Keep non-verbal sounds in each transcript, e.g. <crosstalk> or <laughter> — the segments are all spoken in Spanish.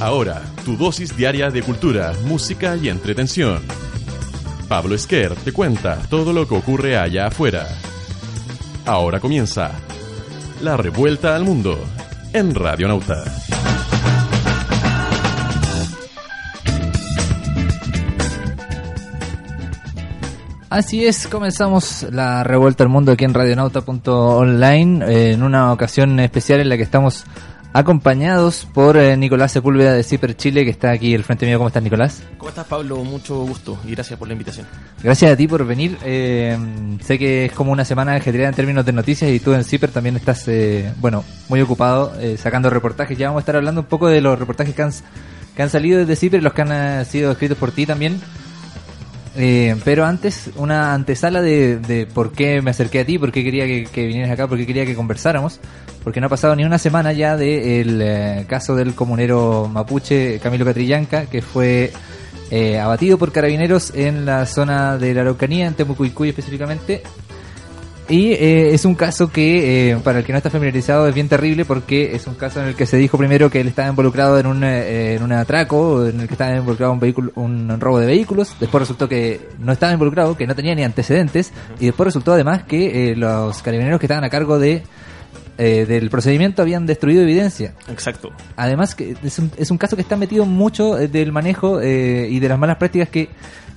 Ahora, tu dosis diaria de cultura, música y entretención. Pablo Esquer te cuenta todo lo que ocurre allá afuera. Ahora comienza La Revuelta al Mundo en Radio Nauta. Así es, comenzamos la revuelta al mundo aquí en radionauta.online eh, en una ocasión especial en la que estamos acompañados por eh, Nicolás Sepúlveda de Ciper Chile, que está aquí al frente mío. ¿Cómo estás, Nicolás? ¿Cómo estás, Pablo? Mucho gusto y gracias por la invitación. Gracias a ti por venir. Eh, sé que es como una semana ajetreada en términos de noticias y tú en Ciper también estás, eh, bueno, muy ocupado eh, sacando reportajes. Ya vamos a estar hablando un poco de los reportajes que han, que han salido desde Ciper y los que han eh, sido escritos por ti también. Eh, pero antes, una antesala de, de por qué me acerqué a ti, por qué quería que, vinieras acá, por qué quería que conversáramos. Porque no ha pasado ni una semana ya del eh, caso del comunero mapuche Camilo Catrillanca, que fue eh, abatido por carabineros en la zona de la Araucanía, en Temucuicuy específicamente. Y eh, es un caso que, eh, para el que no está familiarizado, es bien terrible porque es un caso en el que se dijo primero que él estaba involucrado en un, eh, en un atraco, en el que estaba involucrado un vehículo, un robo de vehículos. Después resultó que no estaba involucrado, que no tenía ni antecedentes. Y después resultó además que eh, los carabineros que estaban a cargo de eh, del procedimiento habían destruido evidencia. Exacto. Además, que es un, es un caso que está metido mucho eh, del manejo eh, y de las malas prácticas que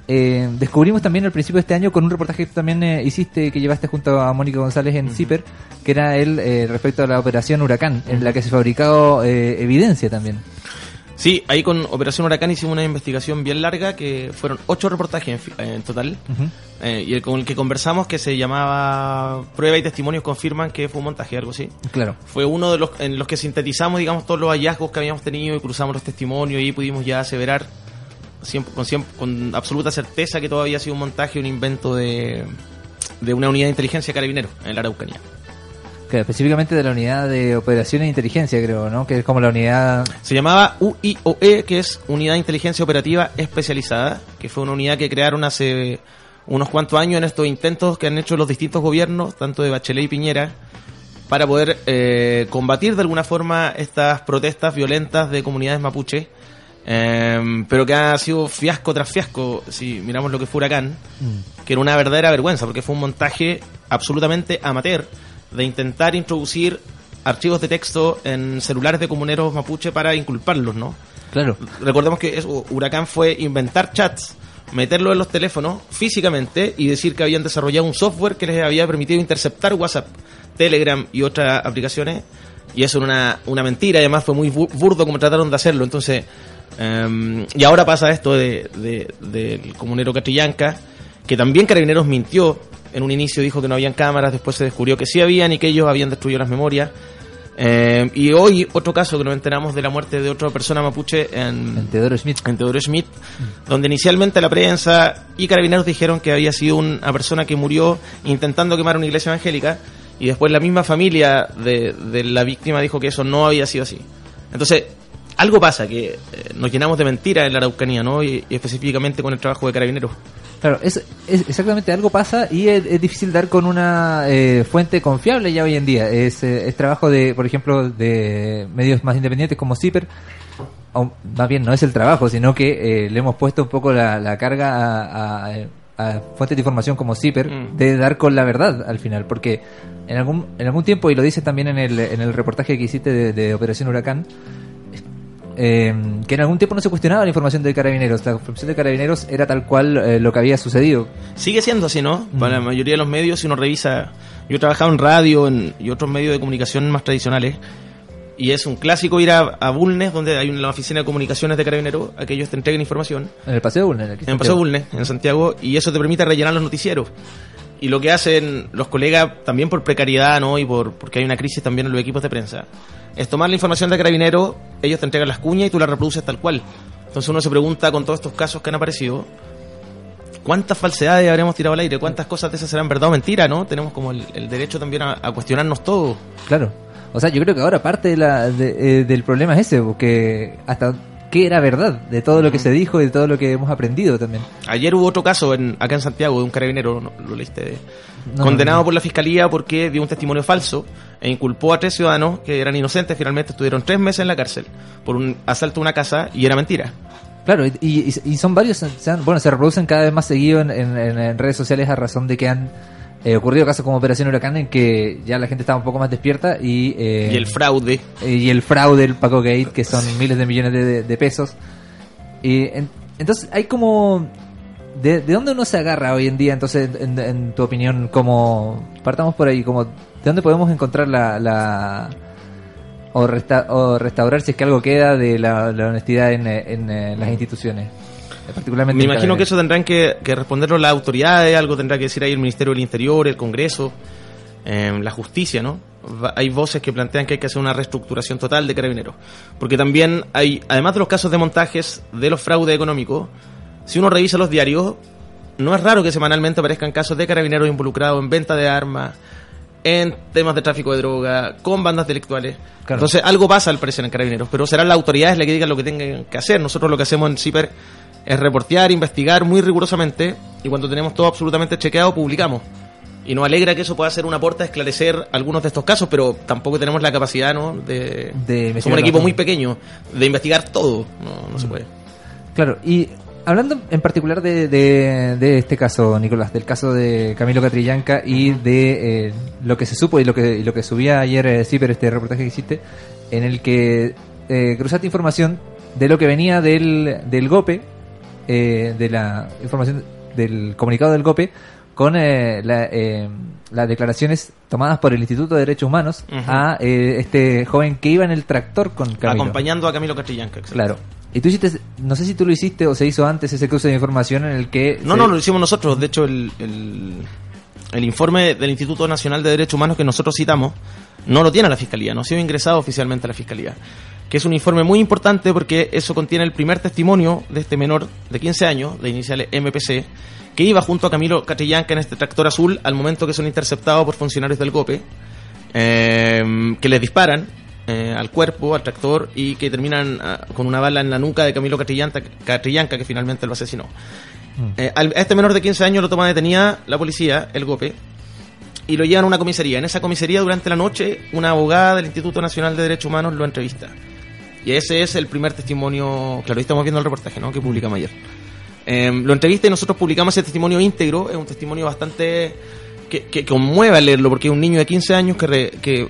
eh, descubrimos también al principio de este año con un reportaje que tú también eh, hiciste, que llevaste junto a Mónica González en CIPER, que era el eh, respecto a la operación Huracán, en la que se fabricó eh, evidencia también. Sí, ahí con Operación Huracán hicimos una investigación bien larga que fueron ocho reportajes en, en total. Ujú. Eh, y el con el que conversamos que se llamaba Prueba y testimonios confirman que fue un montaje, algo así. Claro. Fue uno de los en los que sintetizamos, digamos, todos los hallazgos que habíamos tenido y cruzamos los testimonios y pudimos ya aseverar con, absoluta certeza que todo había sido un montaje, un invento de, de una unidad de inteligencia carabinero en la Araucanía. Que específicamente de la unidad de operaciones e inteligencia, creo, ¿no? Que es como la unidad... Se llamaba UIOE, que es Unidad de Inteligencia Operativa Especializada, que fue una unidad que crearon hace unos cuantos años en estos intentos que han hecho los distintos gobiernos, tanto de Bachelet y Piñera, para poder eh, combatir de alguna forma estas protestas violentas de comunidades mapuche, eh, pero que ha sido fiasco tras fiasco, si miramos lo que fue Huracán, que era una verdadera vergüenza, porque fue un montaje absolutamente amateur de intentar introducir archivos de texto en celulares de comuneros mapuche para inculparlos, ¿no? Claro. Recordemos que eso, Huracán fue inventar chats, meterlos en los teléfonos físicamente y decir que habían desarrollado un software que les había permitido interceptar WhatsApp, Telegram y otras aplicaciones. Y eso era una, una mentira, y además fue muy bu- burdo como trataron de hacerlo. Entonces, em, y ahora pasa esto de, de- del comunero Catrillanca, que también Carabineros mintió. En un inicio dijo que no habían cámaras, después se descubrió que sí habían y que ellos habían destruido las memorias. Eh, y hoy otro caso que nos enteramos de la muerte de otra persona mapuche en, En Teodoro Smith. en Teodoro Schmidt, donde inicialmente la prensa y carabineros dijeron que había sido una persona que murió intentando quemar una iglesia evangélica y después la misma familia de, de la víctima dijo que eso no había sido así. Entonces, algo pasa, que eh, nos llenamos de mentiras en la Araucanía, ¿no? Y, y específicamente con el trabajo de carabineros. Claro, es, es exactamente algo pasa y es, es difícil dar con una eh, fuente confiable ya hoy en día. Es, eh, es trabajo de, por ejemplo, de medios más independientes como Zipper. O, más bien, no es el trabajo, sino que eh, le hemos puesto un poco la, la carga a, a- a fuentes de información como Zipper Mm. de dar con la verdad al final. Porque en algún, en algún tiempo, y lo dices también en el, en el reportaje que hiciste de, de Operación Huracán, eh, que en algún tiempo no se cuestionaba la información de carabineros. La información de carabineros era tal cual eh, lo que había sucedido. Sigue siendo así, ¿no? Para la mayoría de los medios, si uno revisa, yo he trabajado en radio en- y otros medios de comunicación más tradicionales, y es un clásico ir a, a Bulnes, donde hay una oficina de comunicaciones de carabineros, a que ellos te entreguen información, En el Paseo Bulnes. aquí en el Paseo Bulnes, en Santiago, y eso te permite rellenar los noticieros. Y lo que hacen los colegas, también por precariedad, ¿no? Y por porque hay una crisis también en los equipos de prensa, es tomar la información de carabineros, ellos te entregan las cuñas y tú la reproduces tal cual. Entonces uno se pregunta con todos estos casos que han aparecido, ¿cuántas falsedades habremos tirado al aire? ¿Cuántas cosas de esas serán verdad o mentira, no? Tenemos como el, el derecho también a, a cuestionarnos todo. Claro. O sea, yo creo que ahora parte de la, de- eh, del problema es ese, porque hasta qué era verdad de todo lo que se dijo y de todo lo que hemos aprendido también. Ayer hubo otro caso en, acá en Santiago de un carabinero, ¿no? lo leíste, No, condenado no. por la fiscalía porque dio un testimonio falso e inculpó a tres ciudadanos que eran inocentes. Finalmente estuvieron tres meses en la cárcel por un asalto a una casa y era mentira. Claro, y, y- y son varios, bueno, se reproducen cada vez más seguido en- en redes sociales a razón de que han eh, ocurrido casos como Operación Huracán en que ya la gente estaba un poco más despierta y... eh, Y el fraude. y el fraude, el Paco Gate, que son miles de millones de, de- pesos. Y en- entonces hay como... De, de dónde uno se agarra hoy en día? Entonces, en, en tu opinión, como... Partamos por ahí, como... ¿De dónde podemos encontrar la... la o, resta- o restaurar si es que algo queda de la, la honestidad en, en, eh, las instituciones? Particularmente Me imagino que eso tendrán que, que responderlo las autoridades, algo tendrá que decir ahí el Ministerio del Interior, el Congreso, eh, la justicia, ¿no? Hay voces que plantean que hay que hacer una reestructuración total de carabineros. Porque también hay, además de los casos de montajes de los fraudes económicos, si uno revisa los diarios, no es raro que semanalmente aparezcan casos de carabineros involucrados en venta de armas, en temas de tráfico de droga, con bandas delictuales. Claro. Entonces, algo pasa al parecer en carabineros, pero serán las autoridades las que digan lo que tengan que hacer. Nosotros lo que hacemos en CIPER es reportear, investigar muy rigurosamente y cuando tenemos todo absolutamente chequeado, publicamos. Y nos alegra que eso pueda ser un aporte a esclarecer algunos de estos casos, pero tampoco tenemos la capacidad, ¿no? De, De somos un equipo muy pequeño, de investigar todo. No, no se puede. Claro, y hablando en particular de, de, de este caso, Nicolás, del caso de Camilo Catrillanca y de eh, lo que se supo y lo que, y lo que subía ayer eh, Ciper, este reportaje que hiciste, en el que eh, cruzaste información de lo que venía del, del GOPE, eh, de la información del comunicado del GOPE, con eh, la, eh, las declaraciones tomadas por el Instituto de Derechos Humanos a eh, este joven que iba en el tractor con Camilo. Acompañando a Camilo Catrillanca. exacto. Claro. Y tú hiciste, no sé si tú lo hiciste o se hizo antes ese cruce de información en el que... No, se- no, lo hicimos nosotros. De hecho, el, el, el informe del Instituto Nacional de Derechos Humanos que nosotros citamos no lo tiene la Fiscalía, no ha sido ingresado oficialmente a la Fiscalía. Que es un informe muy importante porque eso contiene el primer testimonio de este menor de 15 años, de iniciales MPC, que iba junto a Camilo Catrillanca en este tractor azul al momento que son interceptados por funcionarios del GOPE, eh, que les disparan eh, al cuerpo, al tractor, y que terminan ah, con una bala en la nuca de Camilo Catrillanca, que finalmente lo asesinó. Eh, al- a este menor de 15 años lo toma detenida la policía, el GOPE, y lo llevan a una comisaría. En esa comisaría, durante la noche, una abogada del Instituto Nacional de Derechos Humanos lo entrevista. Y ese es el primer testimonio, claro, ahí estamos viendo el reportaje, ¿no? Que publicamos ayer. Eh, lo entrevista y nosotros publicamos ese testimonio íntegro, es un testimonio bastante que, que conmueve al leerlo, porque es un niño de 15 años que, re- que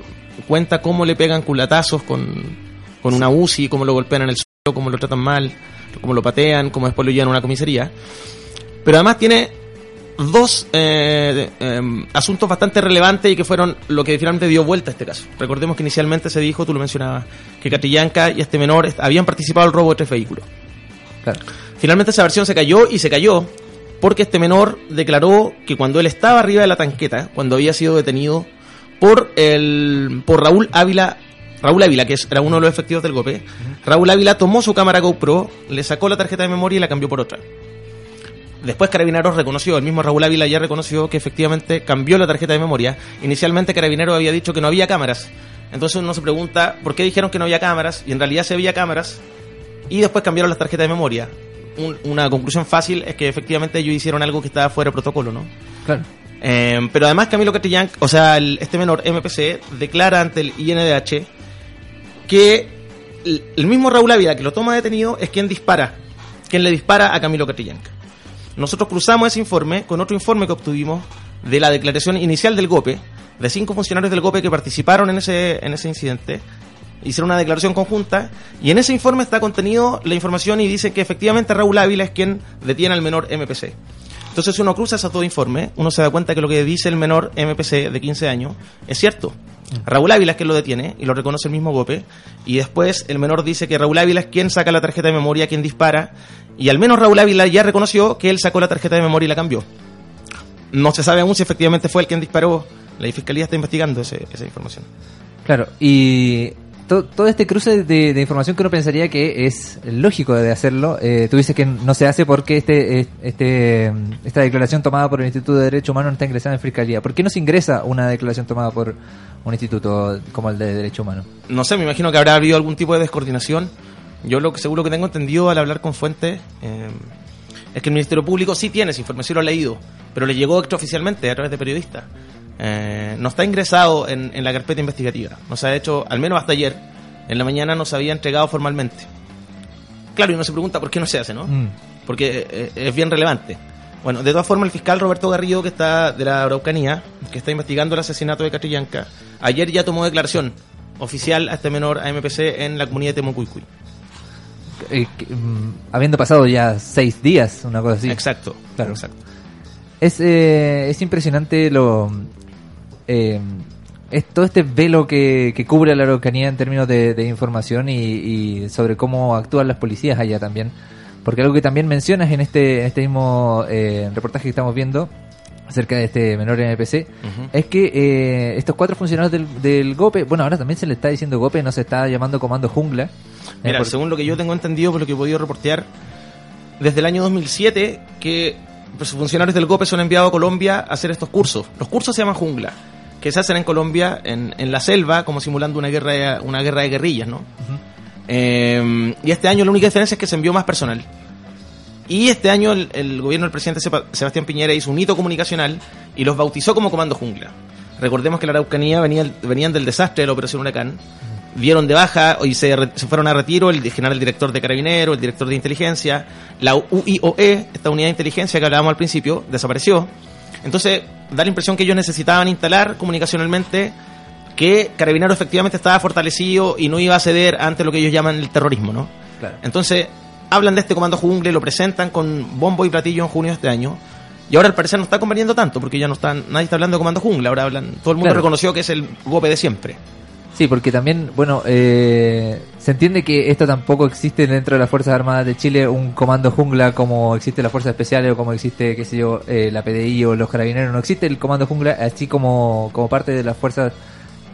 cuenta cómo le pegan culatazos con, con una UCI, cómo lo golpean en el suelo, cómo lo tratan mal, cómo lo patean, cómo después lo llevan a una comisaría. Pero además tiene dos eh, em, asuntos bastante relevantes y que fueron lo que finalmente dio vuelta a este caso. Recordemos que inicialmente se dijo, tú lo mencionabas, que Catrillanca y este menor habían participado el robo de tres vehículos. Claro. Finalmente esa versión se cayó y se cayó porque este menor declaró que cuando él estaba arriba de la tanqueta, cuando había sido detenido por el por Raúl Ávila, Raúl Ávila, que era uno de los efectivos del GOPE, Raúl Ávila tomó su cámara GoPro, le sacó la tarjeta de memoria y la cambió por otra. Después Carabineros reconoció, el mismo Raúl Ávila ya reconoció que efectivamente cambió la tarjeta de memoria. Inicialmente Carabineros había dicho que no había cámaras. Entonces uno se pregunta, ¿por qué dijeron que no había cámaras? Y en realidad se había cámaras y después cambiaron las tarjetas de memoria. Un- una conclusión fácil es que efectivamente ellos hicieron algo que estaba fuera de protocolo, ¿no? Claro. Eh, pero además Camilo Catrillan, o sea, el- este menor MPC declara ante el INDH que el, el mismo Raúl Ávila que lo toma detenido es quien dispara, quien le dispara a Camilo Catrillanca. Nosotros cruzamos ese informe con otro informe que obtuvimos de la declaración inicial del GOPE, de cinco funcionarios del GOPE que participaron en ese, en ese incidente, hicieron una declaración conjunta, y en ese informe está contenido la información y dice que efectivamente Raúl Ávila es quien detiene al menor MPC. Entonces, uno cruza esos dos informes, uno se da cuenta que lo que dice el menor MPC de 15 años es cierto. Raúl Ávila es quien lo detiene y lo reconoce el mismo GOPE. Y después el menor dice que Raúl Ávila es quien saca la tarjeta de memoria, quien dispara. Y al menos Raúl Ávila ya reconoció que él sacó la tarjeta de memoria y la cambió. No se sabe aún si efectivamente fue el quien disparó. La fiscalía está investigando esa información. Claro, y to- todo este cruce de, información que uno pensaría que es lógico de hacerlo, eh, tú dices que no se hace porque este, eh, este, esta declaración tomada por el Instituto de Derechos Humanos no está ingresada en Fiscalía. ¿Por qué no se ingresa una declaración tomada por un instituto como el de Derechos Humanos? no sé, me imagino que habrá habido algún tipo de descoordinación Yo lo que seguro que tengo entendido al hablar con fuentes eh, es que el Ministerio Público sí tiene esa información, lo ha leído, pero le llegó extraoficialmente a través de periodistas. Eh, no está ingresado en, en la carpeta investigativa. No se ha hecho, al menos hasta ayer, en la mañana no se había entregado formalmente. Claro, y uno se pregunta por qué no se hace, ¿no? Mm. Porque eh, es bien relevante. Bueno, de todas formas, el fiscal Roberto Garrido, que está de la Araucanía, que está investigando el asesinato de Catrillanca, ayer ya tomó declaración oficial a este menor AMPC en la comunidad de Temucuicuy. Eh, que, mm, habiendo pasado ya seis días, una cosa así. Exacto, Claro. exacto. Es, eh, es impresionante lo eh, es todo este velo que, que cubre a la Araucanía en términos de, de información y, y sobre cómo actúan las policías allá también. Porque algo que también mencionas en este, en este mismo eh, reportaje que estamos viendo acerca de este menor NPC Ujú. es que eh, estos cuatro funcionarios del, del GOPE, bueno, ahora también se le está diciendo GOPE, no se está llamando Comando Jungla. Eh, Mira, según lo que yo tengo entendido, por lo que he podido reportear, desde el año 2007 que los funcionarios del GOPE son enviados a Colombia a hacer estos cursos. Los cursos se llaman jungla, que se hacen en Colombia, en, en la selva, como simulando una guerra de, una guerra de guerrillas, ¿no? Eh, y este año la única diferencia es que se envió más personal. Y este año el, el gobierno del presidente Sebastián Piñera hizo un hito comunicacional y los bautizó como Comando Jungla. Recordemos que la Araucanía venía, venían del desastre de la Operación Huracán, dieron de baja y se, re- se fueron a retiro el general director de Carabinero, el director de inteligencia, la UIOE, esta unidad de inteligencia que hablábamos al principio, desapareció. Entonces, da la impresión que ellos necesitaban instalar comunicacionalmente que Carabinero efectivamente estaba fortalecido y no iba a ceder ante lo que ellos llaman el terrorismo, ¿no? Claro. Entonces, hablan de este comando jungle, lo presentan con bombo y platillo en junio de este año. Y ahora al parecer no está conveniendo tanto, porque ya no están, nadie está hablando de comando jungle, ahora hablan, todo el mundo Claro. reconoció que es el golpe de siempre. Sí, porque también, bueno, eh, se entiende que esto tampoco existe dentro de las Fuerzas Armadas de Chile, un comando jungla como existe las Fuerzas Especiales o como existe, qué sé yo, eh, la PDI o los Carabineros. No existe el comando jungla así como, como parte de las Fuerzas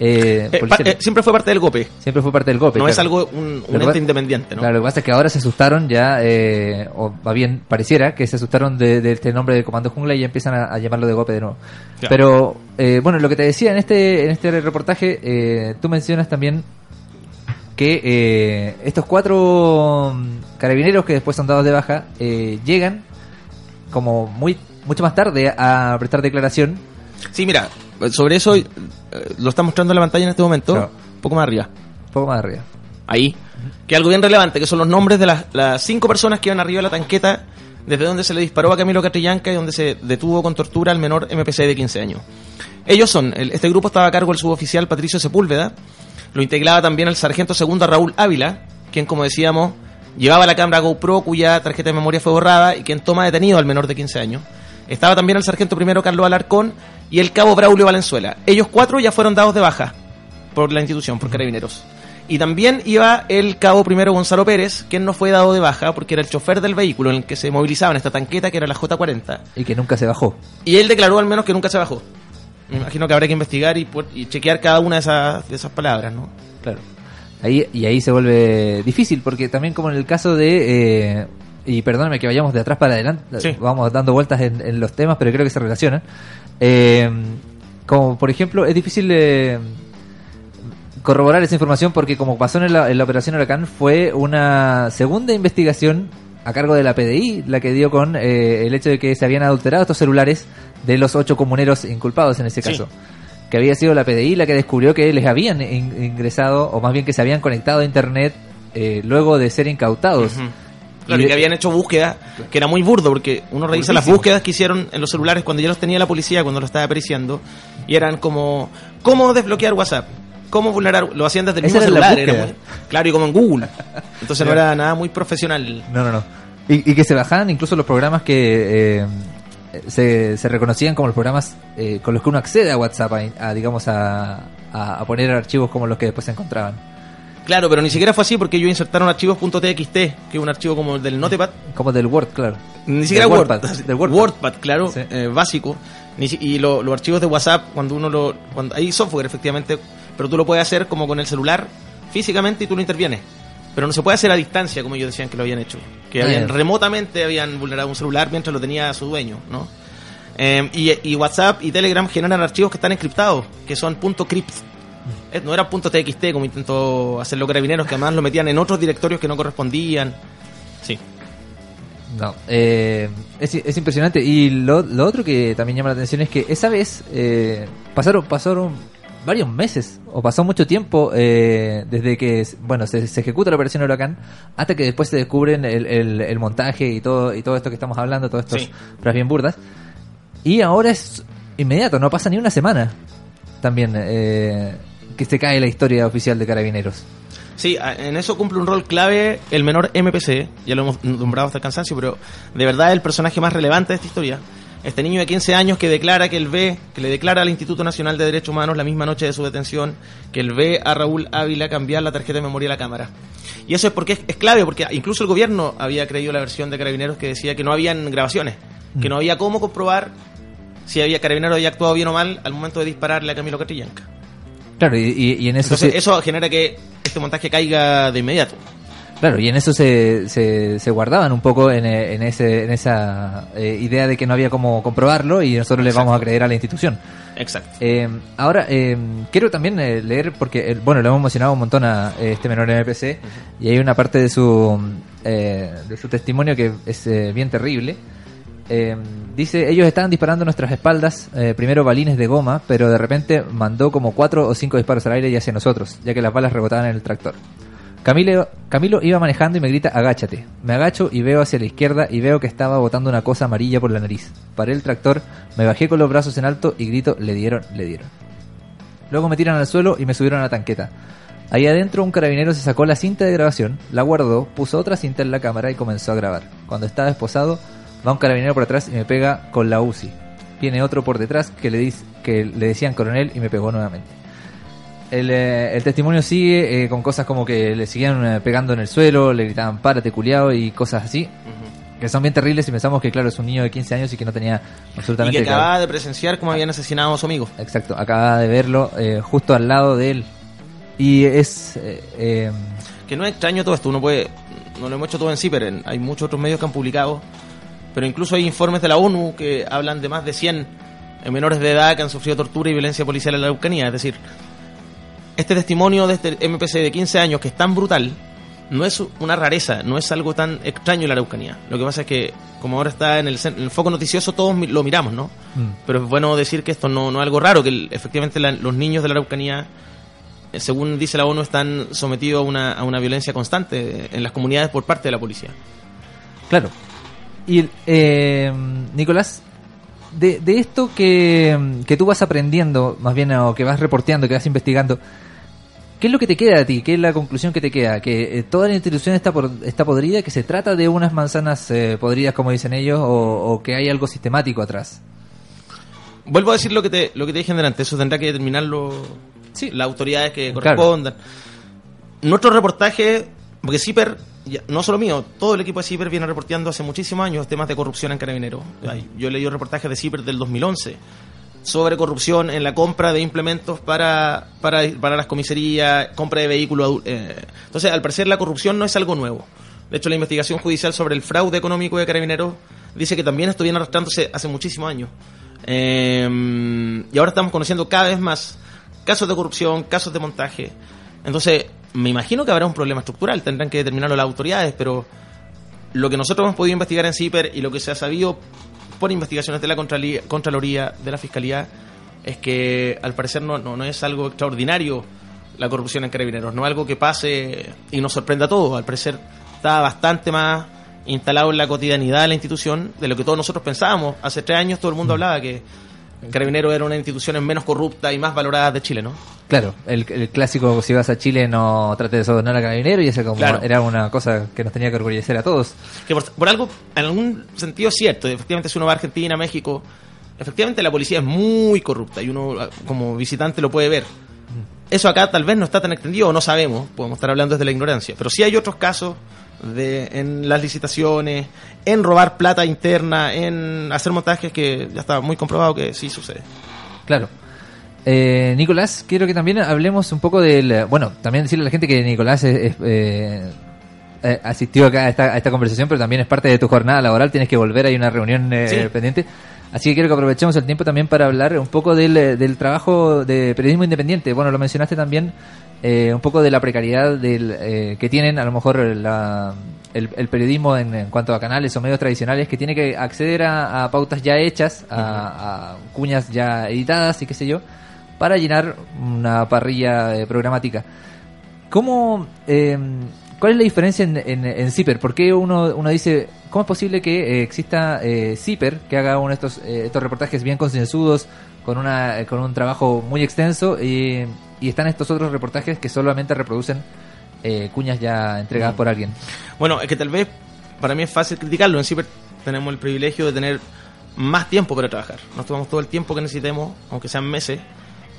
eh, Eh, pa- eh, siempre fue parte del GOPE, Siempre fue parte del GOPE. no claro. es algo, un, un ente independiente, ¿no? Claro, lo que pasa es que ahora se asustaron ya, eh, o va bien, pareciera que se asustaron de, de este nombre de Comando Jungla y ya empiezan a, a llamarlo de golpe de nuevo. Claro. Pero, eh, bueno, lo que te decía en este, en este reportaje, eh, tú mencionas también que eh, estos cuatro mm, carabineros que después son dados de baja eh, llegan como muy mucho más tarde a prestar declaración. Sí, mira, sobre eso eh, lo está mostrando en la pantalla en este momento, un poco más arriba. Un poco más arriba. ahí, que algo bien relevante, que son los nombres de las, las cinco personas que iban arriba de la tanqueta, desde donde se le disparó a Camilo Catrillanca y donde se detuvo con tortura al menor MPC de 15 años. Ellos son, el- este grupo estaba a cargo del suboficial Patricio Sepúlveda, lo integraba también el sargento segundo Raúl Ávila, quien como decíamos, llevaba la cámara GoPro cuya tarjeta de memoria fue borrada y quien toma detenido al menor de 15 años. Estaba también el sargento primero Carlos Alarcón y el cabo Braulio Valenzuela. Ellos cuatro ya fueron dados de baja por la institución, por carabineros. Y también iba el cabo primero Gonzalo Pérez, quien no fue dado de baja porque era el chofer del vehículo en el que se movilizaba en esta tanqueta, que era la J40. Y que nunca se bajó. Y él declaró al menos que nunca se bajó. Me imagino que habrá que investigar y, y chequear cada una de esas, de esas palabras, ¿no? Claro. Ahí, y ahí se vuelve difícil, porque también como en el caso de... eh, y perdóname que vayamos de atrás para adelante, Sí. vamos dando vueltas en, en los temas, pero creo que se relacionan. Eh, como por ejemplo, es difícil eh, corroborar esa información porque como pasó en la, en la operación Huracán fue una segunda investigación a cargo de la PDI la que dio con eh, el hecho de que se habían adulterado estos celulares de los ocho comuneros inculpados en ese Sí. caso que había sido la PDI la que descubrió que les habían in- ingresado, o más bien que se habían conectado a Internet eh, luego de ser incautados. Ujú. Claro, Y que habían hecho búsquedas, que era muy burdo, porque uno revisa las búsquedas que hicieron en los celulares cuando ya los tenía la policía, cuando lo estaba periciando, y eran como, ¿cómo desbloquear WhatsApp? ¿Cómo vulnerar? Lo hacían desde el mismo celular, era muy- claro, y como en Google. Entonces no era nada muy profesional. No, no, no. Y, y que se bajaban incluso los programas que eh, se, se reconocían como los programas eh, con los que uno accede a WhatsApp, a, a, digamos, a, a, a poner archivos como los que después se encontraban. Claro, pero ni siquiera fue así porque ellos insertaron archivos.txt, que es un archivo como el del Notepad, Como del Word, claro. Ni siquiera Del Word, WordPad, del WordPad. claro, Sí. eh, básico. Ni si- y lo- los archivos de WhatsApp, cuando uno lo. Cuando, hay software, efectivamente, pero tú lo puedes hacer como con el celular físicamente y tú lo intervienes. Pero no se puede hacer a distancia, como ellos decían que lo habían hecho. Que habían remotamente habían vulnerado un celular mientras lo tenía su dueño, ¿no? Eh, y, y WhatsApp y Telegram generan archivos que están encriptados, que son .crypt. Eh, No era .txt como intentó hacerlo Carabineros, que además lo metían en otros directorios que no correspondían. Sí. No, eh, es, es impresionante. Y lo, lo otro que también llama la atención es que esa vez eh, pasaron, pasaron varios meses o pasó mucho tiempo eh, desde que bueno se, se ejecuta la operación Huracán hasta que después se descubren el, el- el montaje y todo y todo esto que estamos hablando, todas estas Sí. bien burdas. Y ahora es inmediato, no pasa ni una semana también eh, que se cae la historia oficial de Carabineros. Sí, en eso cumple un rol clave el menor MPC, ya lo hemos nombrado hasta el cansancio, pero de verdad es el personaje más relevante de esta historia. Este niño de 15 años que declara que él ve, que le declara al Instituto Nacional de Derechos Humanos la misma noche de su detención, que él ve a Raúl Ávila cambiar la tarjeta de memoria a la cámara. Y eso es porque es, es clave, porque incluso el gobierno había creído la versión de Carabineros que decía que no habían grabaciones, que no había cómo comprobar si había Carabineros había actuado bien o mal al momento de dispararle a Camilo Catrillanca. Claro, y, en eso Entonces eso genera que este montaje caiga de inmediato. Claro, y en eso se, se, se guardaban un poco en, eh, en, ese, en esa eh, idea de que no había cómo comprobarlo y nosotros le vamos a creer a la institución. Exacto. Eh, ahora, eh, quiero también leer, porque, bueno, lo hemos mencionado un montón a este menor MPC, y hay una parte de su, eh, de su testimonio que es bien terrible. Dice, ellos estaban disparando a nuestras espaldas, primero balines de goma, pero de repente mandó como cuatro o cinco disparos al aire y hacia nosotros, ya que las balas rebotaban en el tractor. Camilo, iba manejando y me grita, agáchate. Me agacho y veo hacia la izquierda y veo que estaba botando una cosa amarilla por la nariz. Paré el tractor, me bajé con los brazos en alto y grito, le dieron, le dieron. Luego me tiran al suelo y me subieron a la tanqueta. Ahí adentro un carabinero se sacó la cinta de grabación, la guardó, puso otra cinta en la cámara y comenzó a grabar. Cuando estaba esposado, va un carabinero por atrás y me pega con la UCI. Viene otro por detrás que le, dis- que le decían coronel y me pegó nuevamente. El, eh, el testimonio sigue eh, con cosas como que le seguían eh, pegando en el suelo, le gritaban párate culiao y cosas así, que son bien terribles y pensamos que claro es un niño de 15 años y que no tenía Y absolutamente que claro. acababa de presenciar cómo habían asesinado a su amigo. Exacto, acaba de verlo eh, justo al lado de él. Y es... eh, eh, Que no es extraño todo esto, uno puede. No lo hemos hecho todo en en- hay muchos otros medios que han publicado, pero incluso hay informes de la ONU que hablan de más de 100 menores de edad que han sufrido tortura y violencia policial en la Araucanía. Es decir, este testimonio de este MPC de 15 años que es tan brutal, no es una rareza, no es algo tan extraño en la Araucanía. Lo que pasa es que, como ahora está en el, en el foco noticioso, todos lo miramos, ¿no? mm, Pero es bueno decir que esto no, no es algo raro, que el- efectivamente la- los niños de la Araucanía, eh, según dice la ONU, están sometidos a una, a una violencia constante en las comunidades por parte de la policía. Claro. Y eh, Nicolás, de, de esto que, que tú vas aprendiendo, más bien, o que vas reporteando, que vas investigando, ¿qué es lo que te queda a ti? ¿Qué es la conclusión que te queda? ¿Que eh, toda la institución está, por, está podrida? ¿Que se trata de unas manzanas eh, podridas, como dicen ellos? O, o que hay algo sistemático atrás? Vuelvo a decir lo que te, lo que te dije delante, eso tendrá que determinarlo Sí. las autoridades que Claro. correspondan. Nuestro reportaje, porque CIPER, no solo mío, todo el equipo de CIPER viene reporteando hace muchísimos años temas de corrupción en Carabineros. Yo he leído reportajes de CIPER del 2011 sobre corrupción en la compra de implementos para, para, para las comisarías, compra de vehículos. eh. Entonces, al parecer, la corrupción no es algo nuevo. De hecho, la investigación judicial sobre el fraude económico de Carabineros dice que también esto viene arrastrándose hace muchísimos años. Eh, y ahora estamos conociendo cada vez más casos de corrupción, casos de montaje. Entonces, me imagino que habrá un problema estructural, tendrán que determinarlo las autoridades, pero lo que nosotros hemos podido investigar en CIPER y lo que se ha sabido por investigaciones de la Contraloría, de la Fiscalía, es que al parecer no, no, no es algo extraordinario la corrupción en carabineros, no es algo que pase y nos sorprenda a todos, al parecer está bastante más instalado en la cotidianidad de la institución de lo que todos nosotros pensábamos. Hace tres años todo el mundo hablaba que Carabineros era una de las instituciones menos corruptas y más valoradas de Chile, ¿no? Claro, el, el clásico, si vas a Chile no trate de sobornar a carabinero y ese como Claro. era una cosa que nos tenía que orgullecer a todos. que por, por algo, en algún sentido es cierto, efectivamente si uno va a Argentina, México, efectivamente la policía es muy corrupta y uno ah, como visitante lo puede ver. Eso acá tal vez no está tan extendido o no sabemos, podemos estar hablando desde la ignorancia, pero sí hay otros casos de en las licitaciones, en robar plata interna, en hacer montajes que ya está muy comprobado que sí sucede. Claro. Eh, Nicolás, quiero que también hablemos un poco del... Bueno, también decirle a la gente que Nicolás es, es, eh, eh, asistió acá a esta, a esta conversación, pero también es parte de tu jornada laboral, tienes que volver, hay una reunión eh, Sí. pendiente. Así que quiero que aprovechemos el tiempo también para hablar un poco del, eh, del trabajo de periodismo independiente. Bueno, lo mencionaste también, eh, un poco de la precariedad del, eh, que tienen a lo mejor la, el, el periodismo en, en cuanto a canales o medios tradicionales, que tiene que acceder a, a pautas ya hechas, a, a cuñas ya editadas y qué sé yo, para llenar una parrilla eh, programática. ¿Cómo, eh, ¿Cuál es la diferencia en, en, en Zipper? ¿Por qué uno, uno dice, cómo es posible que eh, exista eh, Zipper, que haga uno de estos, eh, estos reportajes bien concienzudos, con, una, con un trabajo muy extenso, y, y están estos otros reportajes que solamente reproducen eh, cuñas ya entregadas por alguien? Bueno, es que tal vez para mí es fácil criticarlo. En Ciper tenemos el privilegio de tener más tiempo para trabajar. Nos tomamos todo el tiempo que necesitemos, aunque sean meses,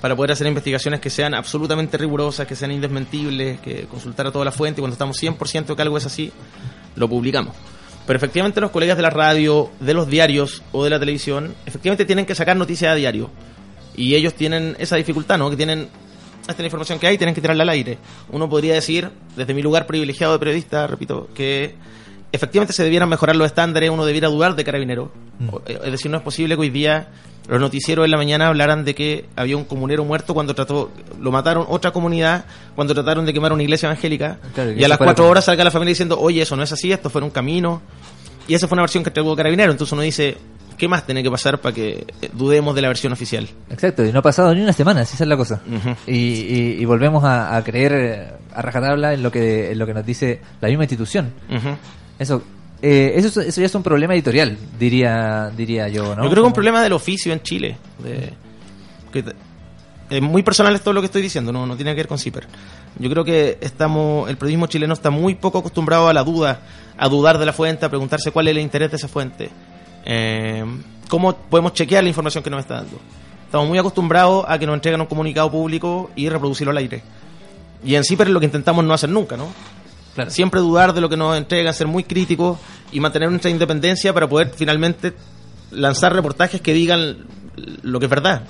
para poder hacer investigaciones que sean absolutamente rigurosas, que sean indesmentibles, que consultar a toda la fuente y cuando estamos 100% de que algo es así, lo publicamos. Pero efectivamente los colegas de la radio, de los diarios o de la televisión, efectivamente tienen que sacar noticias a diario. Y ellos tienen esa dificultad, ¿no? Que tienen esta es la información que hay, tienen que tirarla al aire. Uno podría decir, desde mi lugar privilegiado de periodista, repito, que efectivamente se debieran mejorar los estándares, uno debiera dudar de carabinero. O- eh, Es decir, no es posible que hoy día los noticieros en la mañana hablaran de que había un comunero muerto cuando trató, lo mataron otra comunidad cuando trataron de quemar una iglesia evangélica. Claro, y a las cuatro horas salga la familia diciendo, oye, eso no es así, esto fue un camino. Y esa fue una versión que entregó carabinero. Entonces uno dice, ¿qué más tiene que pasar para que dudemos de la versión oficial? Exacto, y no ha pasado ni una semana, si esa es la cosa. Y, y- y volvemos a, a creer a rajatabla en lo que en lo que nos dice la misma institución. Eso eh, eso, es- eso ya es un problema editorial, diría diría yo, ¿no? Yo creo que es un problema del oficio en Chile. de- que es muy personal todo lo que estoy diciendo, no, no tiene que ver con CIPER. Yo creo que estamos, el periodismo chileno está muy poco acostumbrado a la duda, a dudar de la fuente, a preguntarse cuál es el interés de esa fuente. Eh, ¿Cómo podemos chequear la información que nos está dando? Estamos muy acostumbrados a que nos entreguen un comunicado público y reproducirlo al aire. Y en CIPER es lo que intentamos no hacer nunca, ¿no? Claro. Siempre dudar de lo que nos entregan, ser muy críticos y mantener nuestra independencia para poder finalmente lanzar reportajes que digan lo que es verdad,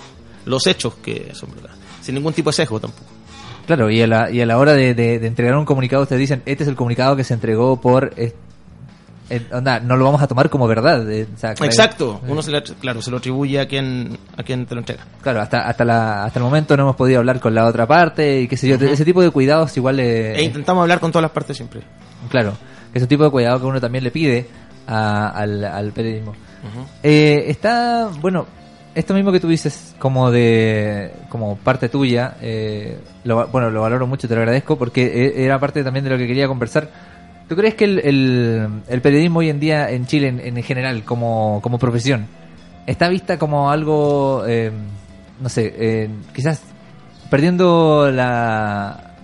los hechos que son verdad, sin ningún tipo de sesgo tampoco. Claro, y a la, y a la hora de, de- de entregar un comunicado, ustedes dicen, este es el comunicado que se entregó por... eh, onda, no lo vamos a tomar como verdad. eh, o sea, claro, Exacto, eh, uno se lo, claro, se lo atribuye a quien, a quien te lo entrega. Claro, hasta hasta la, hasta el momento no hemos podido hablar con la otra parte y qué sé yo. Ese tipo de cuidados igual... E intentamos hablar con todas las partes siempre. Claro, que es un tipo de cuidado que uno también le pide a- al, al periodismo. Eh, está, bueno, esto mismo que tú dices como de como parte tuya, eh, lo, bueno, lo valoro mucho, te lo agradezco porque era parte también de lo que quería conversar. ¿Tú crees que el, el, el periodismo hoy en día en Chile, en, en general, como, como profesión, está vista como algo, eh, no sé, eh, quizás perdiendo la,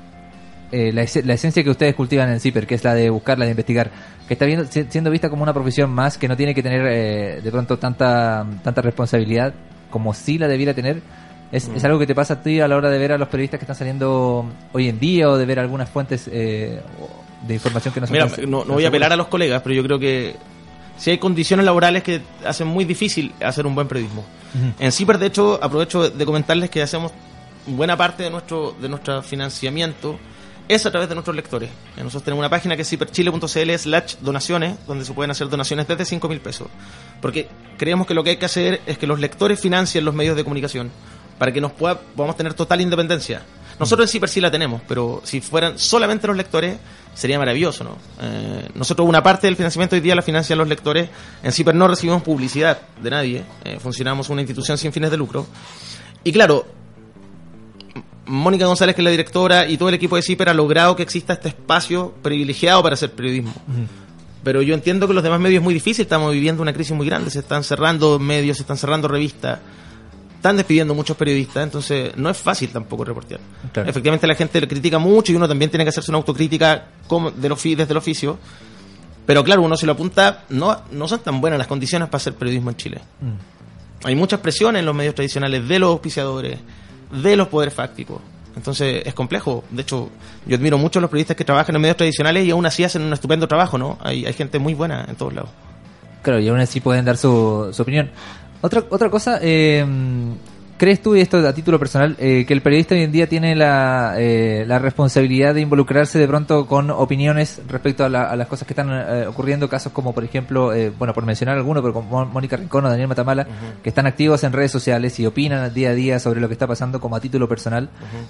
eh, la, ese- la esencia que ustedes cultivan en CIPER, que es la de buscar, la de investigar, que está viendo, si- siendo vista como una profesión más que no tiene que tener eh, de pronto tanta, tanta responsabilidad como sí la debiera tener. ¿Es, Mm. ¿Es algo que te pasa a ti a la hora de ver a los periodistas que están saliendo hoy en día o de ver algunas fuentes eh, de información que Mira, no, voy a apelar a los colegas, pero yo creo que si hay condiciones laborales que hacen muy difícil hacer un buen periodismo. En CIPER, de hecho, aprovecho de comentarles que hacemos buena parte de nuestro de nuestro financiamiento es a través de nuestros lectores. Eh, Nosotros tenemos una página que es ciperchile.cl slash donaciones, donde se pueden hacer donaciones desde 5 mil pesos. Porque creemos que lo que hay que hacer es que los lectores financien los medios de comunicación para que nos pueda, podamos tener total independencia. Nosotros en Ciper sí la tenemos, pero si fueran solamente los lectores, sería maravilloso, ¿no? Eh, nosotros una parte del financiamiento hoy día la financian los lectores. En Ciper no recibimos publicidad de nadie. eh, funcionamos una institución sin fines de lucro. Y claro, Mónica González, que es la directora, y todo el equipo de CIPER ha logrado que exista este espacio privilegiado para hacer periodismo. Pero yo entiendo que los demás medios es muy difícil, estamos viviendo una crisis muy grande, se están cerrando medios, se están cerrando revistas, están despidiendo muchos periodistas, entonces no es fácil tampoco reportear. Claro. Efectivamente la gente le critica mucho y uno también tiene que hacerse una autocrítica como del desde el oficio. Pero claro, uno se lo apunta, no, no son tan buenas las condiciones para hacer periodismo en Chile. Mm. Hay muchas presiones en los medios tradicionales de los auspiciadores, de los poderes fácticos. Entonces es complejo. De hecho, yo admiro mucho a los periodistas que trabajan en medios tradicionales y aún así hacen un estupendo trabajo, ¿no? Hay, hay gente muy buena en todos lados. Claro, y aún así pueden dar su, su opinión. Otra, otra cosa, eh, ¿Crees tú, y esto a título personal, eh, que el periodista hoy en día tiene la, eh, la responsabilidad de involucrarse de pronto con opiniones respecto a, la- a las cosas que están eh, ocurriendo? Casos como, por ejemplo, eh, bueno, por mencionar alguno, pero como Mó- Mónica Rincón o Daniel Matamala, que están activos en redes sociales y opinan día a día sobre lo que está pasando como a título personal,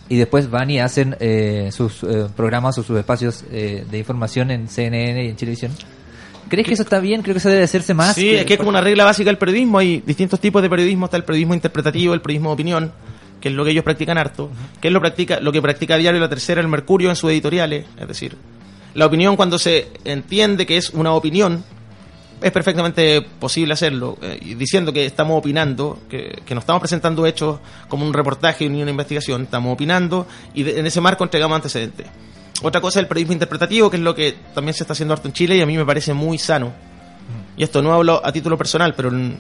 y después van y hacen eh, sus programas o sus espacios eh, de información en CNN y en Chilevisión. ¿Crees que eso está bien? Creo que eso debe hacerse más. Sí, es que es como una regla básica del periodismo. Hay distintos tipos de periodismo. Está el periodismo interpretativo, el periodismo de opinión, que es lo que ellos practican harto, que es lo, practica, lo que practica diario la tercera, el Mercurio, en sus editoriales. Es decir, la opinión cuando se entiende que es una opinión, es perfectamente posible hacerlo, eh, diciendo que estamos opinando, que, que no estamos presentando hechos como un reportaje ni una investigación, estamos opinando y de- en ese marco entregamos antecedentes. Otra cosa es el periodismo interpretativo, que es lo que también se está haciendo harto en Chile y a mí me parece muy sano. Y esto no hablo a título personal, pero en,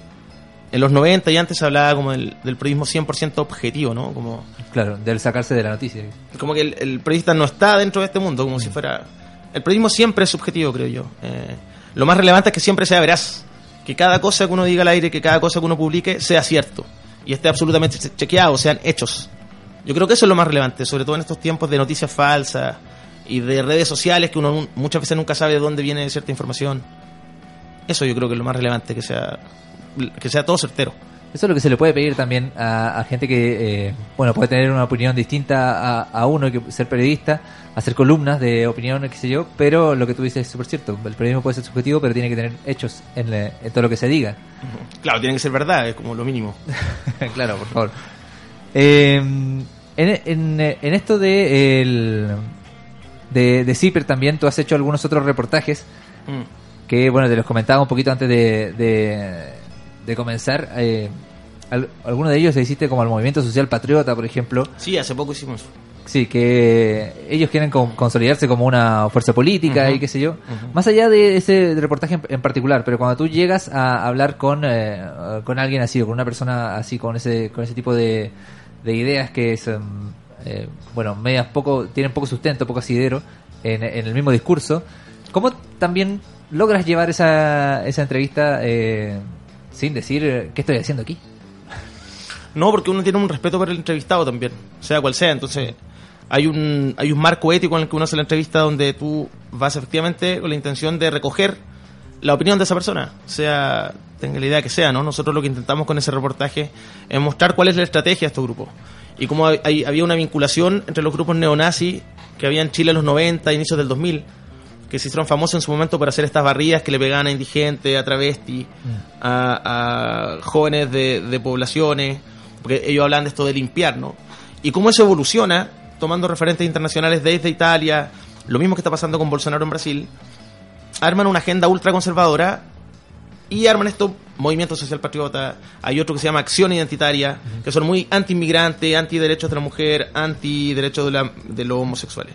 en los 90 y antes se hablaba como del, del periodismo 100% objetivo, ¿no? Como, Claro, del sacarse de la noticia. como que el, el periodista no está dentro de este mundo, como si fuera... El periodismo siempre es subjetivo, creo yo. Eh, lo más relevante es que siempre sea veraz. Que cada cosa que uno diga al aire, que cada cosa que uno publique sea cierto. Y esté absolutamente che- chequeado, sean hechos. Yo creo que eso es lo más relevante, sobre todo en estos tiempos de noticias falsas y de redes sociales que uno muchas veces nunca sabe de dónde viene cierta información. Eso yo creo que es lo más relevante, que sea, que sea todo certero. Eso es lo que se le puede pedir también a, a gente que, eh, bueno, puede tener una opinión distinta a, a uno, que ser periodista, hacer columnas de opinión, qué sé yo, pero lo que tú dices es súper cierto. El periodismo puede ser subjetivo, pero tiene que tener hechos en, le- en todo lo que se diga. Claro, tiene que ser verdad, es como lo mínimo. <laughs> claro, por favor. Eh, en, en, en esto de, el, de, de también, tú has hecho algunos otros reportajes Mm. que bueno, te los comentaba un poquito antes de, de, de comenzar. Eh, al- algunos de ellos se hiciste como al Movimiento Social Patriota, por ejemplo. Sí, hace poco hicimos. Sí, que ellos quieren con- consolidarse como una fuerza política y qué sé yo. Más allá de ese reportaje en, particular, pero cuando tú llegas a hablar con, eh, con alguien así, o con una persona así, con ese, con ese tipo de, de ideas que son, eh, bueno, medias poco, tienen poco sustento, poco asidero en, el mismo discurso, ¿cómo también logras llevar esa, esa entrevista eh, sin decir eh, qué estoy haciendo aquí? <laughs> No, porque uno tiene un respeto por el entrevistado también, sea cual sea. Entonces, hay un, hay un marco ético en el que uno hace la entrevista donde tú vas efectivamente con la intención de recoger la opinión de esa persona, sea, tenga la idea que sea, ¿no? Nosotros lo que intentamos con ese reportaje es mostrar cuál es la estrategia de estos grupos. Y cómo hay- había una vinculación entre los grupos neonazis que había en Chile en los 90, inicios del 2000, que se hicieron famosos en su momento por hacer estas barridas que le pegaban a indigentes, a travestis, a, a jóvenes de, de poblaciones, porque ellos hablan de esto de limpiar, ¿no? Y cómo eso evoluciona, tomando referentes internacionales desde Italia, lo mismo que está pasando con Bolsonaro en Brasil, arman una agenda ultraconservadora y arman estos movimientos social patriota. Hay otro que se llama Acción Identitaria, que son muy anti-inmigrante, anti-derechos de la mujer, anti-derechos de, la- de los homosexuales.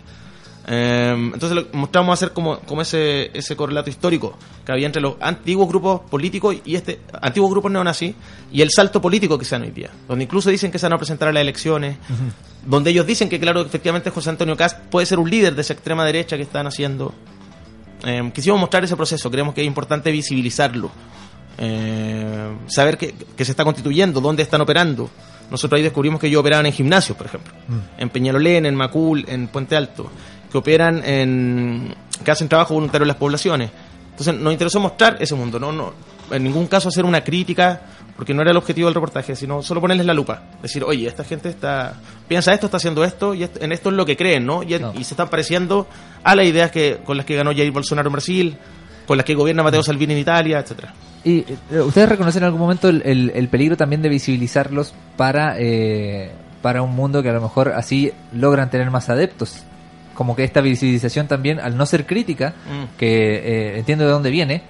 Eh, entonces lo, mostramos hacer como, como ese, ese correlato histórico que había entre los antiguos grupos políticos y este antiguos grupos neonazis y el salto político que se dan hoy día, donde incluso dicen que se van a presentar a las elecciones, donde ellos dicen que claro, efectivamente José Antonio Cast puede ser un líder de esa extrema derecha que están haciendo. Eh, quisimos mostrar ese proceso, creemos que es importante visibilizarlo, Eh, saber que, que se está constituyendo, dónde están operando. Nosotros ahí descubrimos que ellos operaban en gimnasios, por ejemplo, en Peñalolén, en Macul, en Puente Alto, que operan en. que hacen trabajo voluntario en las poblaciones. Entonces nos interesó mostrar ese mundo, no, no en ningún caso hacer una crítica, porque no era el objetivo del reportaje, sino solo ponerles la lupa. Decir, oye, esta gente está piensa esto, está haciendo esto, y en esto es lo que creen, ¿no? Y, No. y se están pareciendo a las ideas que con las que ganó Jair Bolsonaro en Brasil, con las que gobierna Matteo Salvini en Italia, etcétera. ¿Y eh, ustedes reconocen en algún momento el, el- el peligro también de visibilizarlos para, eh, para un mundo que a lo mejor así logran tener más adeptos? Como que esta visibilización también, al no ser crítica, Mm. que eh, entiendo de dónde viene,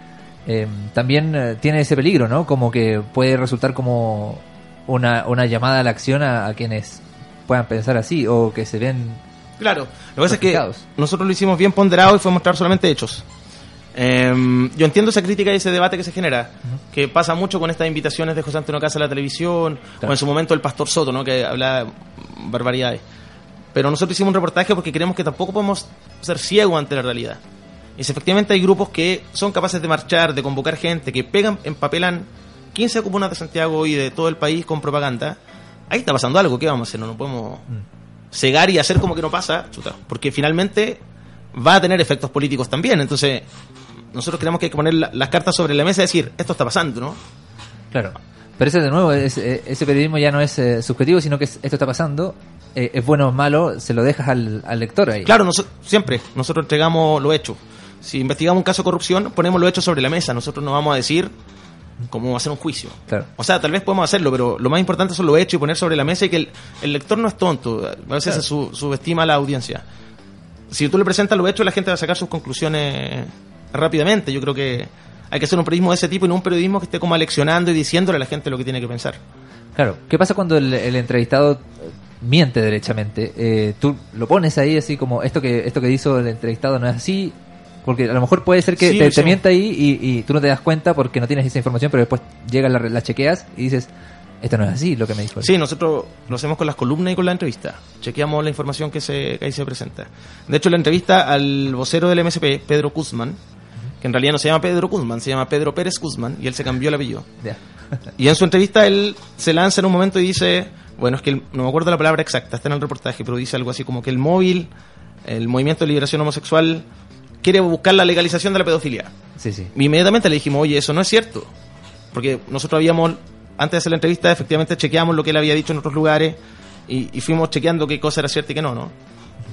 eh, también eh, tiene ese peligro, ¿no? Como que puede resultar como una, una llamada a la acción a, a quienes puedan pensar así o que se ven... Claro, lo que pasa es que nosotros lo hicimos bien ponderado y fue mostrar solamente hechos. Em, yo entiendo esa crítica y ese debate que se genera, que pasa mucho con estas invitaciones de José Antonio Casa a la televisión, Claro. o en su momento el Pastor Soto, ¿no? que habla barbaridades. Pero nosotros hicimos un reportaje porque creemos que tampoco podemos ser ciegos ante la realidad. Y si efectivamente hay grupos que son capaces de marchar, de convocar gente, que pegan, empapelan 15 comunas de Santiago y de todo el país con propaganda, ahí está pasando algo, ¿qué vamos a hacer? No nos podemos cegar y hacer como que no pasa, chuta, porque finalmente va a tener efectos políticos también. Entonces, nosotros creemos que hay que poner la- las cartas sobre la mesa y decir, esto está pasando, ¿no? Claro. Pero ese de nuevo, es- eh, ese periodismo ya no es eh, subjetivo, sino que es- esto está pasando, eh, es bueno o malo, se lo dejas al, al lector ahí. Claro, noso- siempre, nosotros entregamos lo hecho. Si investigamos un caso de corrupción, ponemos lo hecho sobre la mesa. Nosotros no vamos a decir cómo hacer un juicio. Claro. O sea, tal vez podemos hacerlo, pero lo más importante son lo hecho y poner sobre la mesa y que el, el lector no es tonto. A veces Claro. se su- subestima a la audiencia. Si tú le presentas lo hecho, la gente va a sacar sus conclusiones rápidamente. Yo creo que hay que hacer un periodismo de ese tipo y no un periodismo que esté como aleccionando y diciéndole a la gente lo que tiene que pensar. Claro. ¿Qué pasa cuando el, el entrevistado eh, miente derechamente? Eh, tú lo pones ahí así como esto que esto que hizo el entrevistado no es así, porque a lo mejor puede ser que Sí, te, te mienta ahí y, y tú no te das cuenta porque no tienes esa información, pero después llega la, la chequeas y dices esto no es así lo que me dijo. él". Sí, nosotros lo hacemos con las columnas y con la entrevista. Chequeamos la información que, se, que ahí se presenta. De hecho, la entrevista al vocero del MSP, Pedro Guzmán, que en realidad no se llama Pedro Guzmán, se llama Pedro Pérez Guzmán, y él se cambió el apellido. Ya. Y en su entrevista él se lanza en un momento y dice, bueno, es que el- no me acuerdo la palabra exacta, está en el reportaje, pero dice algo así como que el móvil, el movimiento de liberación homosexual, quiere buscar la legalización de la pedofilia. Sí, sí. Inmediatamente le dijimos, oye, eso no es cierto. Porque nosotros habíamos, antes de hacer la entrevista, efectivamente chequeamos lo que él había dicho en otros lugares y, y fuimos chequeando qué cosa era cierta y qué no, ¿no?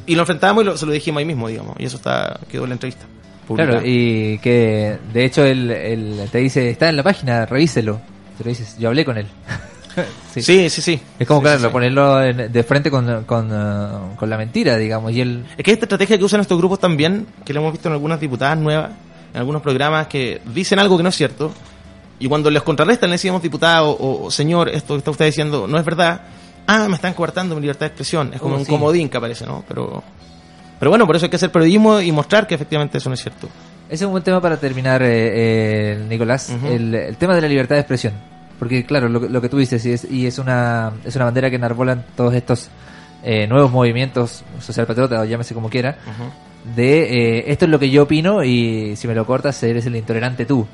Y lo enfrentamos y lo- se lo dijimos ahí mismo, digamos. Y eso está quedó en la entrevista. publicada. Claro, y que de hecho él, él te dice, está en la página, revíselo. Pero dices, yo hablé con él. <laughs> <laughs> sí. Sí, sí, sí. Es como, Sí, claro, sí, ponerlo en- de frente con, con, eh, con la mentira, digamos. Y él, Es que esta estrategia que usan estos grupos también, que lo hemos visto en algunas diputadas nuevas, en algunos programas que dicen algo que no es cierto, y cuando les contrarrestan, le decimos diputado o, o señor, esto que está usted diciendo no es verdad, ah, me están coartando mi libertad de expresión. Es como Oh, un comodín que aparece, ¿no? Pero, pero bueno, por eso hay que hacer periodismo y mostrar que efectivamente eso no es cierto. ese es un buen tema para terminar, eh, eh, Nicolás. El, el tema de la libertad de expresión. Porque, claro, lo, que- lo que tú dices, y es, y es, una, es una bandera que enarbolan todos estos eh, nuevos movimientos social patriota, o llámese como quiera, de eh, esto es lo que yo opino y si me lo cortas, eres el intolerante tú.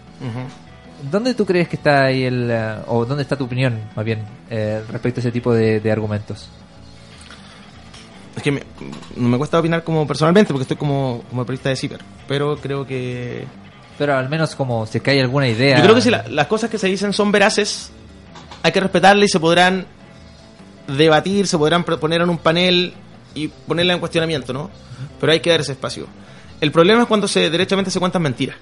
¿Dónde tú crees que está ahí el, eh, o dónde está tu opinión, más bien, eh, respecto a ese tipo de, de argumentos? Es que me, no me cuesta opinar como personalmente, porque estoy como, como periodista de CIPER, pero creo que Pero al menos como si es que hay alguna idea. Yo creo que si la- las cosas que se dicen son veraces, hay que respetarlas y se podrán debatir, se podrán poner en un panel y ponerla en cuestionamiento, ¿no? Pero hay que dar ese espacio. El problema es cuando se derechamente se cuentan mentiras.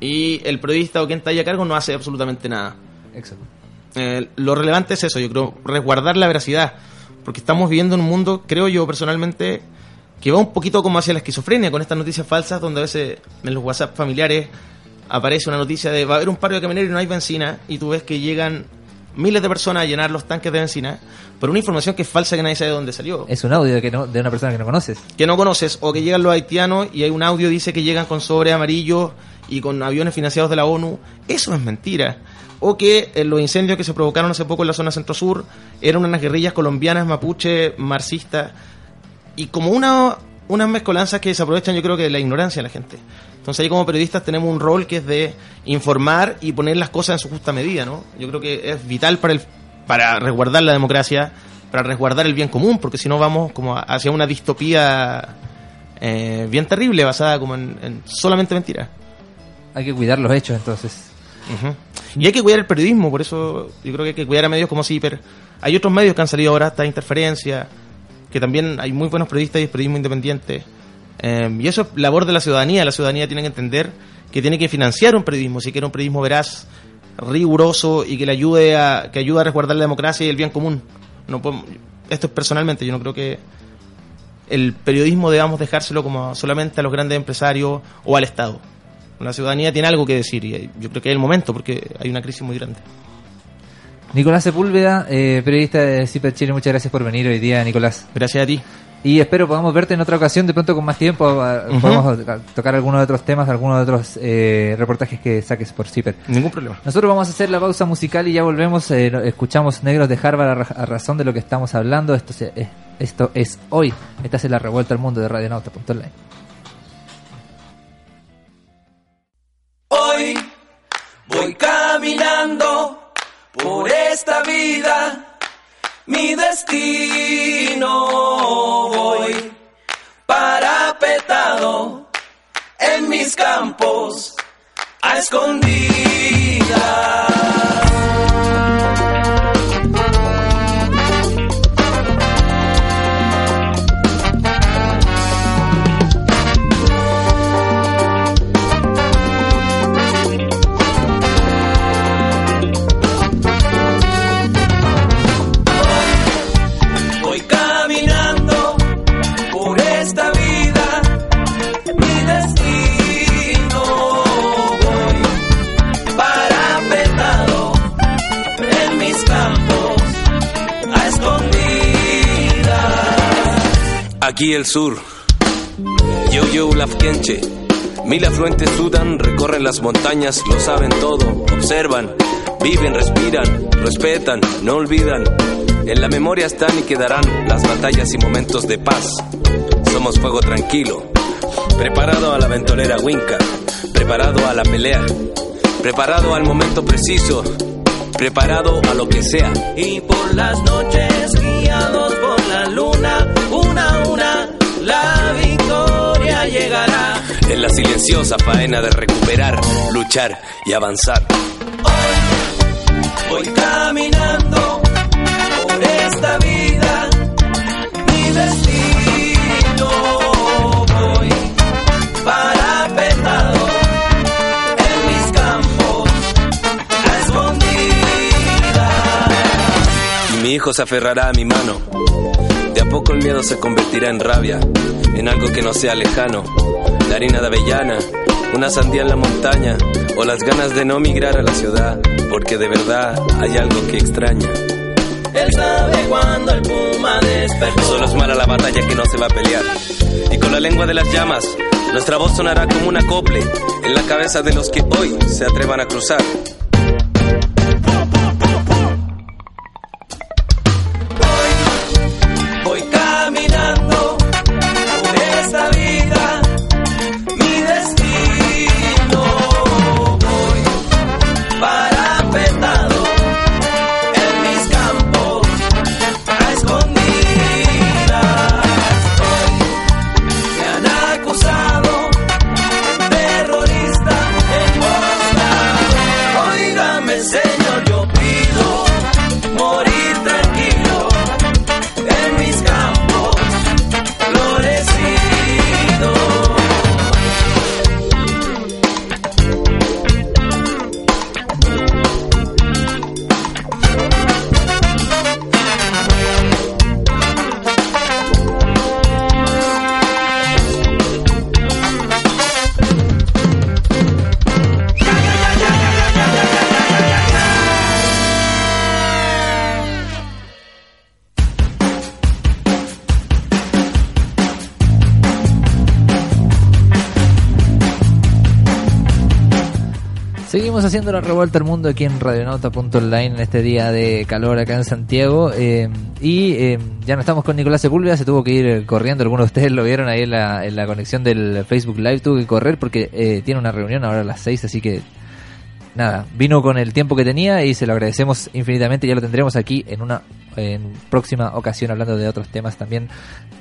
Y el periodista o quien está ahí a cargo no hace absolutamente nada. Exacto. Eh, lo relevante es eso, yo creo, resguardar la veracidad. Porque estamos viviendo en un mundo, creo yo personalmente, que va un poquito como hacia la esquizofrenia con estas noticias falsas, donde a veces en los WhatsApp familiares aparece una noticia de va a haber un paro de camioneros y no hay benzina, y tú ves que llegan miles de personas a llenar los tanques de benzina por una información que es falsa que nadie sabe de dónde salió. Es un audio de, que no, de una persona que no conoces. Que no conoces, o que llegan los haitianos y hay un audio que dice que llegan con sobre amarillo y con aviones financiados de la ONU. Eso es mentira. O que eh, los incendios que se provocaron hace poco en la zona centro-sur eran unas guerrillas colombianas, mapuche, marxistas. Y como una, unas mezcolanzas que se aprovechan, yo creo que de la ignorancia de la gente. Entonces ahí como periodistas tenemos un rol que es de informar y poner las cosas en su justa medida, ¿no? Yo creo que es vital para, el, para resguardar la democracia, para resguardar el bien común, porque si no vamos como a- hacia una distopía eh, bien terrible, basada como en, en solamente mentiras. Hay que cuidar los hechos, entonces. Y hay que cuidar el periodismo, por eso yo creo que hay que cuidar a medios como CIPER. Hay otros medios que han salido ahora, esta interferencia, que también hay muy buenos periodistas y periodismo independiente. Eh, y eso es labor de la ciudadanía. La ciudadanía tiene que entender que tiene que financiar un periodismo, si quiere un periodismo veraz, riguroso y que le ayude a, que ayude a resguardar la democracia y el bien común. No podemos- esto es personalmente, yo no creo que el periodismo debamos dejárselo como solamente a los grandes empresarios o al Estado. La ciudadanía tiene algo que decir y yo creo que es el momento porque hay una crisis muy grande. Nicolás Sepúlveda, eh, periodista de CIPER Chile, muchas gracias por venir hoy día, Nicolás. Gracias a ti. Y espero podamos verte en otra ocasión, de pronto con más tiempo, Ujú. podemos tocar algunos de otros temas, algunos de otros eh, reportajes que saques por CIPER. Ningún problema. Nosotros vamos a hacer la pausa musical y ya volvemos. eh, escuchamos Negros de Harvard a, ra- a razón de lo que estamos hablando. Esto, se- es, esto es hoy. Estás en la revuelta al mundo de Radionauta.online. Hoy por esta vida destino voy parapetado en mis campos a escondidas. Aquí el sur. Yo yo Lafkenche. Mil afluentes sudan, recorren las montañas, lo saben todo, observan, viven, respiran, respetan, no olvidan. En la memoria están y quedarán las batallas y momentos de paz. Somos fuego tranquilo, preparado a la ventolera Winca, preparado a la pelea, preparado al momento preciso, preparado a lo que sea. Y por las noches guiados por la luna, una a una, la victoria llegará. En la silenciosa faena de recuperar, luchar y avanzar. Voy caminando por esta vida, mi destino voy parapetado en mis campos a escondidas. Y mi hijo se aferrará a mi mano. De a poco el miedo se convertirá en rabia, en algo que no sea lejano. La harina de avellana, una sandía en la montaña, o las ganas de no migrar a la ciudad, porque de verdad hay algo que extraña. Él sabe cuando el puma despertó. Solo es mala la batalla que no se va a pelear. Y con la lengua de las llamas, nuestra voz sonará como un acople en la cabeza de los que hoy se atrevan a cruzar. Haciendo la revuelta al mundo aquí en radionauta.online en este día de calor acá en Santiago. eh, y eh, ya no estamos con Nicolás Sepúlveda, se tuvo que ir eh, corriendo. Algunos de ustedes lo vieron ahí en la, en la conexión del Facebook Live, tuvo que correr porque eh, tiene una reunión ahora a las 6, así que nada, vino con el tiempo que tenía y se lo agradecemos infinitamente. Ya lo tendremos aquí en una en próxima ocasión hablando de otros temas también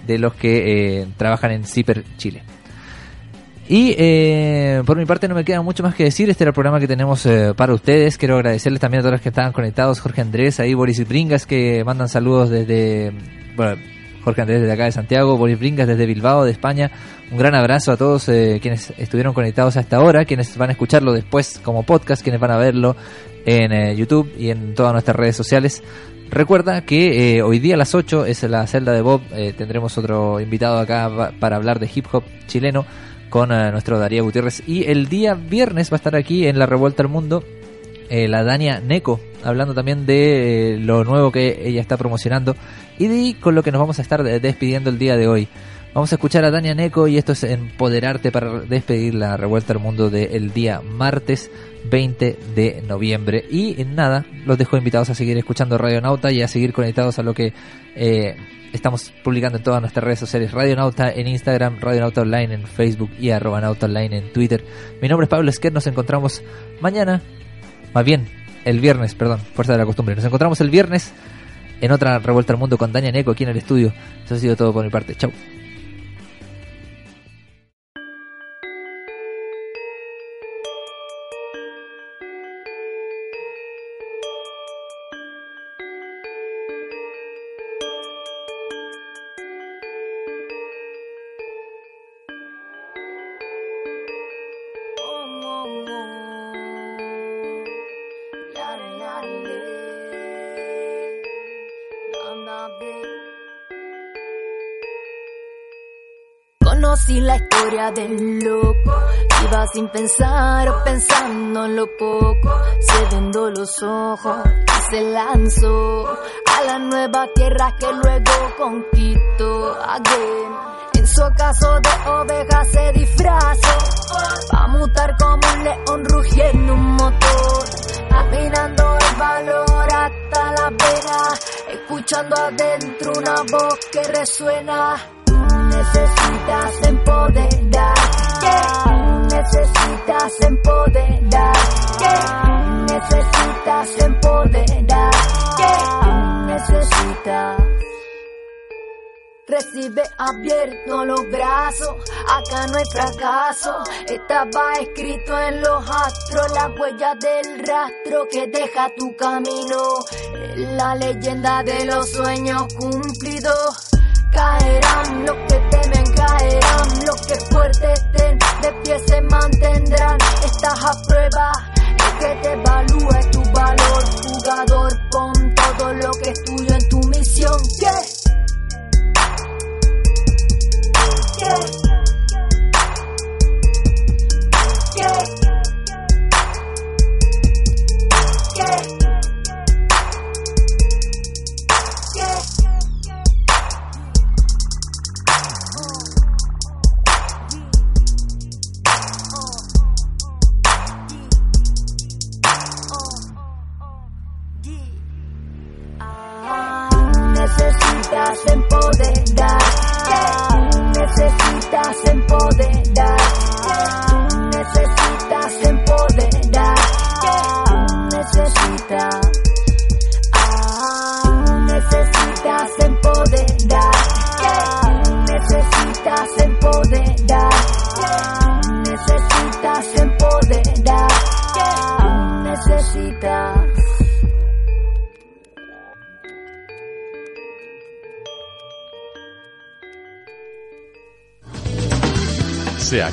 de los que eh, trabajan en Ciper Chile. Y eh, por mi parte no me queda mucho más que decir. Este era el programa que tenemos eh, para ustedes. Quiero agradecerles también a todos los que estaban conectados. Jorge Andrés, ahí Boris Bringas que mandan saludos desde... Bueno, Jorge Andrés desde acá de Santiago, Boris Bringas desde Bilbao, de España. Un gran abrazo a todos eh, quienes estuvieron conectados hasta ahora, quienes van a escucharlo después como podcast, quienes van a verlo en eh, YouTube y en todas nuestras redes sociales. Recuerda que eh, hoy día a las 8 es la celda de Bob. eh, tendremos otro invitado acá pa- para hablar de hip hop chileno con eh, nuestro Darío Gutiérrez. Y el día viernes va a estar aquí en La Revuelta al Mundo eh, la Dania Neko, hablando también de eh, lo nuevo que ella está promocionando y de con lo que nos vamos a estar de- despidiendo el día de hoy. Vamos a escuchar a Dania Neko y esto es Empoderarte para despedir la Revuelta al Mundo del día martes 20 de noviembre. Y eh, nada, los dejo invitados a seguir escuchando Radio Nauta y a seguir conectados a lo que estamos publicando en todas nuestras redes sociales. Radio Nauta en Instagram, Radio Nauta Online en Facebook y arroba Nauta Online en Twitter. Mi nombre es Pablo Esquer, nos encontramos mañana, más bien el viernes, perdón, fuerza de la costumbre. Nos encontramos el viernes en otra revuelta al mundo con Dania Neco aquí en el estudio. Eso ha sido todo por mi parte. Chau. Conocí la historia del loco, iba sin pensar o pensando en lo poco, se vendó los ojos y se lanzó a la nueva tierra que luego conquistó. Again. En su caso de oveja se disfrazó, va a mutar como un león rugiendo un motor, caminando el valor hasta la pena, escuchando adentro una voz que resuena. Necesitas empoderar, tú necesitas empoderar, tú necesitas empoderar, tú necesitas. Recibe abierto los brazos, acá no hay fracaso. Estaba escrito en los astros la huella del rastro que deja tu camino. La leyenda de los sueños cumplidos. Caerán los que caerán los que fuertes estén, de pie se mantendrán. Estás a prueba, que te evalúe tu valor, jugador. Pon todo lo que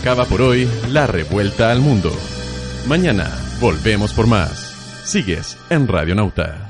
acaba por hoy la revuelta al mundo. Mañana volvemos por más. Sigues en Radio Nauta.